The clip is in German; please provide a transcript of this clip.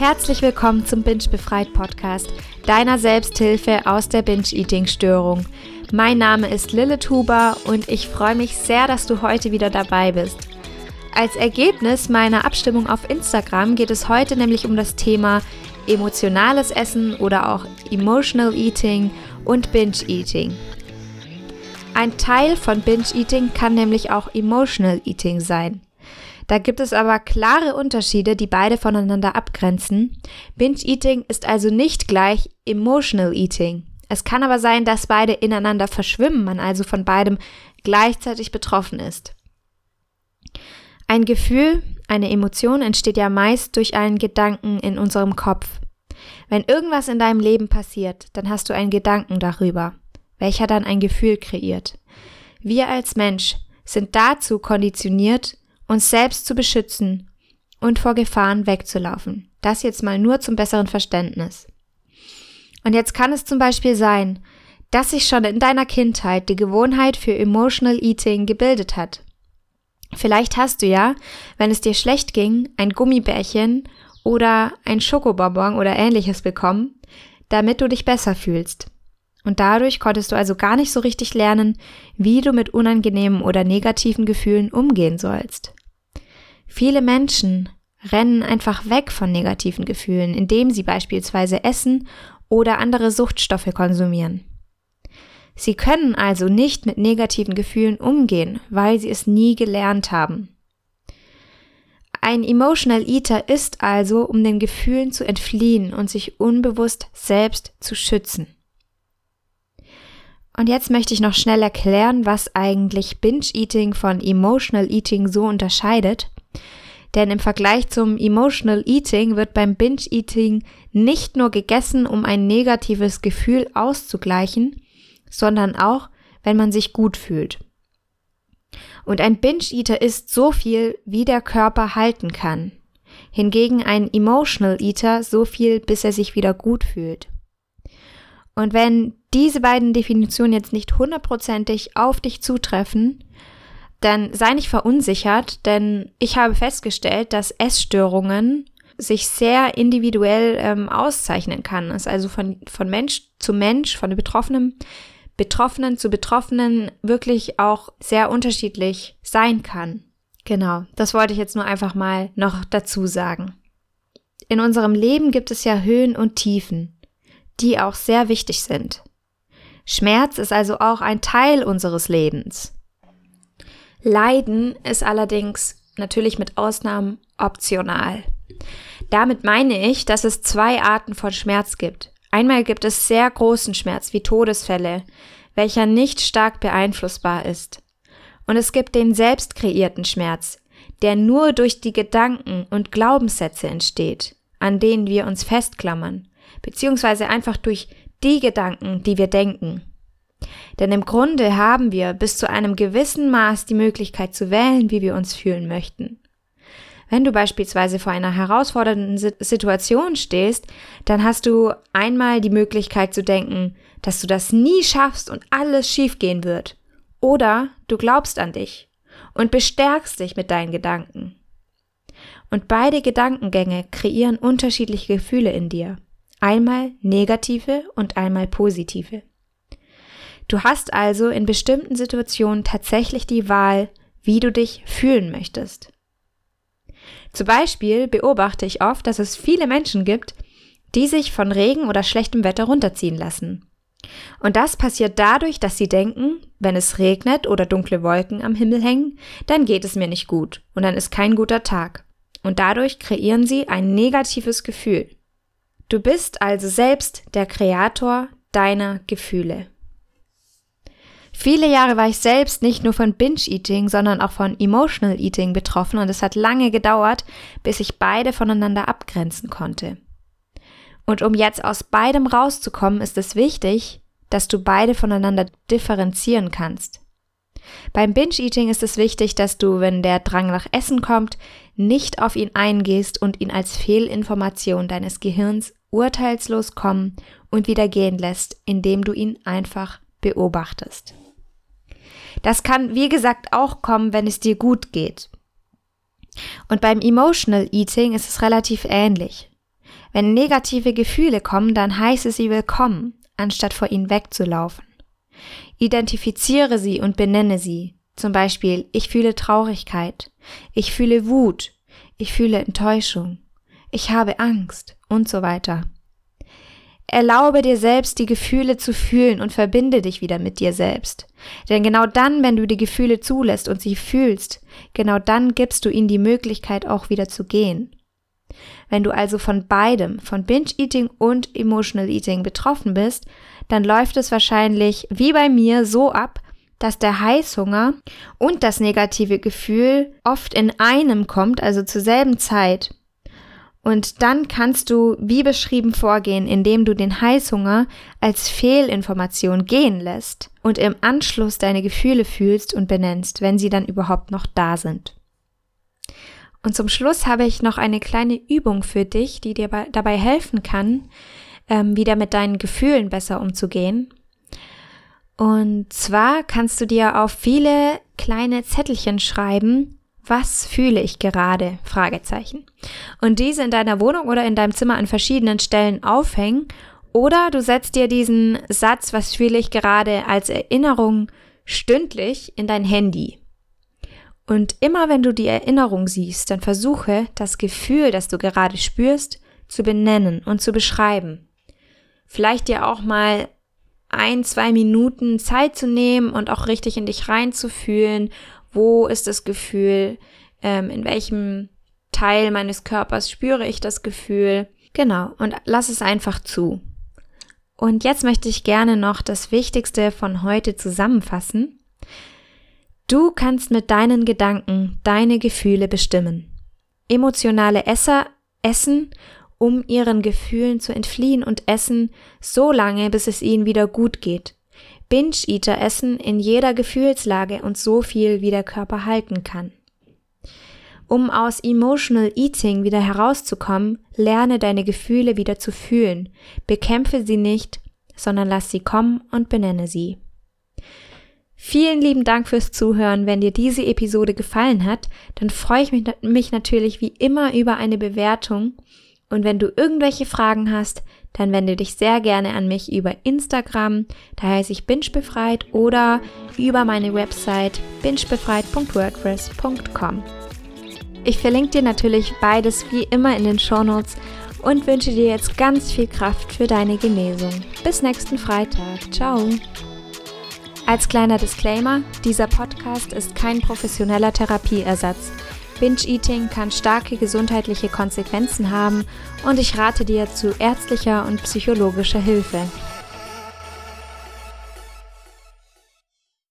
Herzlich willkommen zum Binge Befreit Podcast, deiner Selbsthilfe aus der Binge-Eating-Störung. Mein Name ist Lilith Huber und ich freue mich sehr, dass du heute wieder dabei bist. Als Ergebnis meiner Abstimmung auf Instagram geht es heute nämlich um das Thema emotionales Essen oder auch Emotional Eating und Binge Eating. Ein Teil von Binge Eating kann nämlich auch Emotional Eating sein. Da gibt es aber klare Unterschiede, die beide voneinander abgrenzen. Binge Eating ist also nicht gleich Emotional Eating. Es kann aber sein, dass beide ineinander verschwimmen, man also von beidem gleichzeitig betroffen ist. Ein Gefühl, eine Emotion entsteht ja meist durch einen Gedanken in unserem Kopf. Wenn irgendwas in deinem Leben passiert, dann hast du einen Gedanken darüber, welcher dann ein Gefühl kreiert. Wir als Mensch sind dazu konditioniert, uns selbst zu beschützen und vor Gefahren wegzulaufen. Das jetzt mal nur zum besseren Verständnis. Und jetzt kann es zum Beispiel sein, dass sich schon in deiner Kindheit die Gewohnheit für Emotional Eating gebildet hat. Vielleicht hast du ja, wenn es dir schlecht ging, ein Gummibärchen oder ein Schokobonbon oder ähnliches bekommen, damit du dich besser fühlst. Und dadurch konntest du also gar nicht so richtig lernen, wie du mit unangenehmen oder negativen Gefühlen umgehen sollst. Viele Menschen rennen einfach weg von negativen Gefühlen, indem sie beispielsweise essen oder andere Suchtstoffe konsumieren. Sie können also nicht mit negativen Gefühlen umgehen, weil sie es nie gelernt haben. Ein Emotional Eater ist also, um den Gefühlen zu entfliehen und sich unbewusst selbst zu schützen. Und jetzt möchte ich noch schnell erklären, was eigentlich Binge Eating von Emotional Eating so unterscheidet denn im Vergleich zum Emotional Eating wird beim Binge Eating nicht nur gegessen, um ein negatives Gefühl auszugleichen, sondern auch, wenn man sich gut fühlt. Und ein Binge Eater isst so viel, wie der Körper halten kann. Hingegen ein Emotional Eater so viel, bis er sich wieder gut fühlt. Und wenn diese beiden Definitionen jetzt nicht hundertprozentig auf dich zutreffen, dann sei nicht verunsichert, denn ich habe festgestellt, dass Essstörungen sich sehr individuell ähm, auszeichnen kann. Es also von, von Mensch zu Mensch, von Betroffenen, Betroffenen zu Betroffenen wirklich auch sehr unterschiedlich sein kann. Genau, das wollte ich jetzt nur einfach mal noch dazu sagen. In unserem Leben gibt es ja Höhen und Tiefen, die auch sehr wichtig sind. Schmerz ist also auch ein Teil unseres Lebens. Leiden ist allerdings natürlich mit Ausnahmen optional. Damit meine ich, dass es zwei Arten von Schmerz gibt. Einmal gibt es sehr großen Schmerz wie Todesfälle, welcher nicht stark beeinflussbar ist. Und es gibt den selbst kreierten Schmerz, der nur durch die Gedanken und Glaubenssätze entsteht, an denen wir uns festklammern, beziehungsweise einfach durch die Gedanken, die wir denken. Denn im Grunde haben wir bis zu einem gewissen Maß die Möglichkeit zu wählen, wie wir uns fühlen möchten. Wenn du beispielsweise vor einer herausfordernden Situation stehst, dann hast du einmal die Möglichkeit zu denken, dass du das nie schaffst und alles schiefgehen wird. Oder du glaubst an dich und bestärkst dich mit deinen Gedanken. Und beide Gedankengänge kreieren unterschiedliche Gefühle in dir. Einmal negative und einmal positive. Du hast also in bestimmten Situationen tatsächlich die Wahl, wie du dich fühlen möchtest. Zum Beispiel beobachte ich oft, dass es viele Menschen gibt, die sich von Regen oder schlechtem Wetter runterziehen lassen. Und das passiert dadurch, dass sie denken, wenn es regnet oder dunkle Wolken am Himmel hängen, dann geht es mir nicht gut und dann ist kein guter Tag. Und dadurch kreieren sie ein negatives Gefühl. Du bist also selbst der Kreator deiner Gefühle. Viele Jahre war ich selbst nicht nur von Binge-Eating, sondern auch von Emotional Eating betroffen und es hat lange gedauert, bis ich beide voneinander abgrenzen konnte. Und um jetzt aus beidem rauszukommen, ist es wichtig, dass du beide voneinander differenzieren kannst. Beim Binge-Eating ist es wichtig, dass du, wenn der Drang nach Essen kommt, nicht auf ihn eingehst und ihn als Fehlinformation deines Gehirns urteilslos kommen und wieder gehen lässt, indem du ihn einfach beobachtest. Das kann, wie gesagt, auch kommen, wenn es dir gut geht. Und beim Emotional Eating ist es relativ ähnlich. Wenn negative Gefühle kommen, dann heiße sie willkommen, anstatt vor ihnen wegzulaufen. Identifiziere sie und benenne sie. Zum Beispiel, ich fühle Traurigkeit, ich fühle Wut, ich fühle Enttäuschung, ich habe Angst und so weiter. Erlaube dir selbst, die Gefühle zu fühlen und verbinde dich wieder mit dir selbst. Denn genau dann, wenn du die Gefühle zulässt und sie fühlst, genau dann gibst du ihnen die Möglichkeit auch wieder zu gehen. Wenn du also von beidem, von Binge-Eating und Emotional Eating betroffen bist, dann läuft es wahrscheinlich wie bei mir so ab, dass der Heißhunger und das negative Gefühl oft in einem kommt, also zur selben Zeit. Und dann kannst du wie beschrieben vorgehen, indem du den Heißhunger als Fehlinformation gehen lässt und im Anschluss deine Gefühle fühlst und benennst, wenn sie dann überhaupt noch da sind. Und zum Schluss habe ich noch eine kleine Übung für dich, die dir dabei helfen kann, ähm, wieder mit deinen Gefühlen besser umzugehen. Und zwar kannst du dir auf viele kleine Zettelchen schreiben, was fühle ich gerade? Fragezeichen. Und diese in deiner Wohnung oder in deinem Zimmer an verschiedenen Stellen aufhängen. Oder du setzt dir diesen Satz, was fühle ich gerade, als Erinnerung stündlich in dein Handy. Und immer wenn du die Erinnerung siehst, dann versuche das Gefühl, das du gerade spürst, zu benennen und zu beschreiben. Vielleicht dir auch mal ein, zwei Minuten Zeit zu nehmen und auch richtig in dich reinzufühlen wo ist das Gefühl, ähm, in welchem Teil meines Körpers spüre ich das Gefühl. Genau, und lass es einfach zu. Und jetzt möchte ich gerne noch das Wichtigste von heute zusammenfassen. Du kannst mit deinen Gedanken deine Gefühle bestimmen. Emotionale Esser essen, um ihren Gefühlen zu entfliehen und essen so lange, bis es ihnen wieder gut geht. Binge-Eater essen in jeder Gefühlslage und so viel, wie der Körper halten kann. Um aus Emotional Eating wieder herauszukommen, lerne deine Gefühle wieder zu fühlen, bekämpfe sie nicht, sondern lass sie kommen und benenne sie. Vielen lieben Dank fürs Zuhören. Wenn dir diese Episode gefallen hat, dann freue ich mich, mich natürlich wie immer über eine Bewertung. Und wenn du irgendwelche Fragen hast, dann wende dich sehr gerne an mich über Instagram, da heiße ich bingebefreit oder über meine Website bingebefreit.wordpress.com. Ich verlinke dir natürlich beides wie immer in den Shownotes und wünsche dir jetzt ganz viel Kraft für deine Genesung. Bis nächsten Freitag. Ciao. Als kleiner Disclaimer, dieser Podcast ist kein professioneller Therapieersatz. Binge-Eating kann starke gesundheitliche Konsequenzen haben und ich rate dir zu ärztlicher und psychologischer Hilfe.